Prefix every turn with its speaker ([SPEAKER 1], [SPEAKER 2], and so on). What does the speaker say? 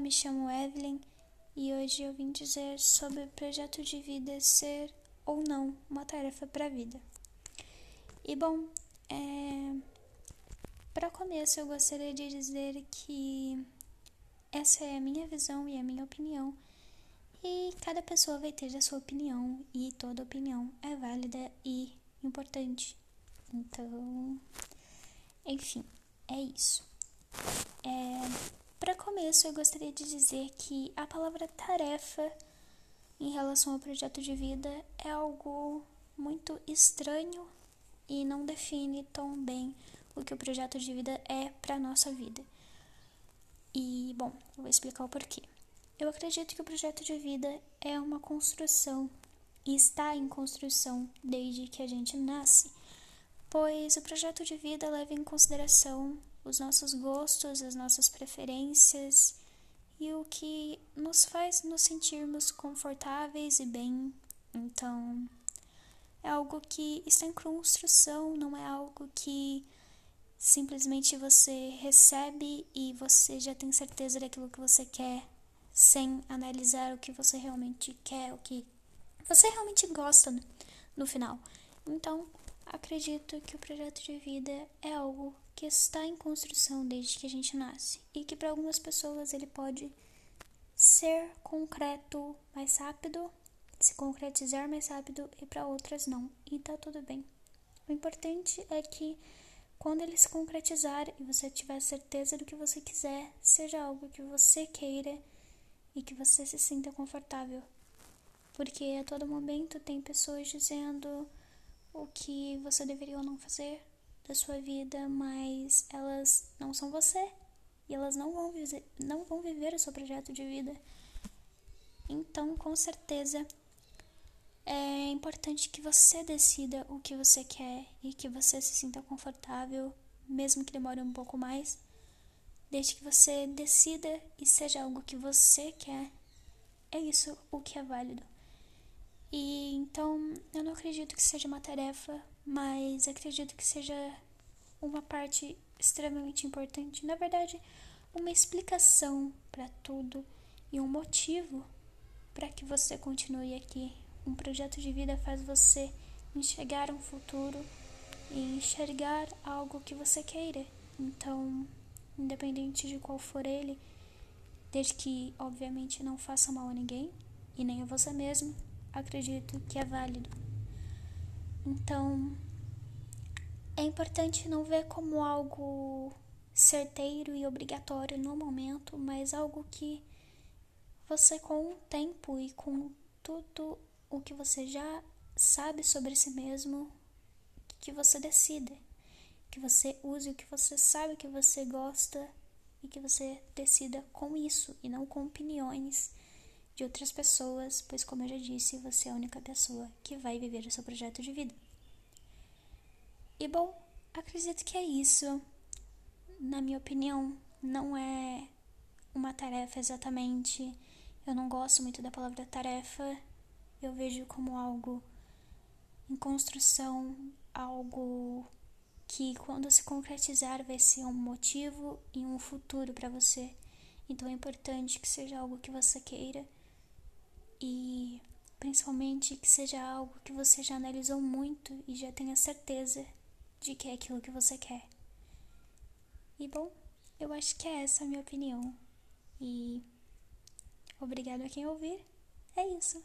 [SPEAKER 1] me chamo Evelyn e hoje eu vim dizer sobre o projeto de vida ser ou não uma tarefa para a vida. E bom, é... para começo eu gostaria de dizer que essa é a minha visão e a minha opinião. E cada pessoa vai ter a sua opinião e toda opinião é válida e importante. Então, enfim, é isso. É, para começo, eu gostaria de dizer que a palavra tarefa em relação ao projeto de vida é algo muito estranho e não define tão bem o que o projeto de vida é para nossa vida. E, bom, eu vou explicar o porquê. Eu acredito que o projeto de vida é uma construção e está em construção desde que a gente nasce, pois o projeto de vida leva em consideração os nossos gostos, as nossas preferências e o que nos faz nos sentirmos confortáveis e bem. Então, é algo que está em construção, não é algo que simplesmente você recebe e você já tem certeza daquilo que você quer, sem analisar o que você realmente quer, o que você realmente gosta no final. Então, acredito que o projeto de vida é algo que está em construção desde que a gente nasce e que para algumas pessoas ele pode ser concreto mais rápido, se concretizar mais rápido e para outras não. E tá tudo bem. O importante é que quando ele se concretizar e você tiver certeza do que você quiser, seja algo que você queira e que você se sinta confortável. Porque a todo momento tem pessoas dizendo o que você deveria ou não fazer, da sua vida, mas elas não são você e elas não vão, viver, não vão viver o seu projeto de vida. Então, com certeza, é importante que você decida o que você quer e que você se sinta confortável, mesmo que demore um pouco mais. Desde que você decida e seja algo que você quer, é isso o que é válido. E então eu não acredito que seja uma tarefa, mas acredito que seja uma parte extremamente importante. Na verdade, uma explicação para tudo e um motivo para que você continue aqui. Um projeto de vida faz você enxergar um futuro e enxergar algo que você queira. Então, independente de qual for ele, desde que obviamente não faça mal a ninguém e nem a você mesmo, acredito que é válido. Então, é importante não ver como algo certeiro e obrigatório no momento, mas algo que você, com o tempo e com tudo o que você já sabe sobre si mesmo, que você decida, que você use o que você sabe que você gosta e que você decida com isso e não com opiniões de outras pessoas, pois, como eu já disse, você é a única pessoa que vai viver o seu projeto de vida. E bom, acredito que é isso. Na minha opinião, não é uma tarefa exatamente. Eu não gosto muito da palavra tarefa. Eu vejo como algo em construção, algo que quando se concretizar vai ser um motivo e um futuro para você. Então é importante que seja algo que você queira e principalmente que seja algo que você já analisou muito e já tenha certeza de que é aquilo que você quer. E bom, eu acho que é essa a minha opinião. E obrigado a quem ouvir. É isso.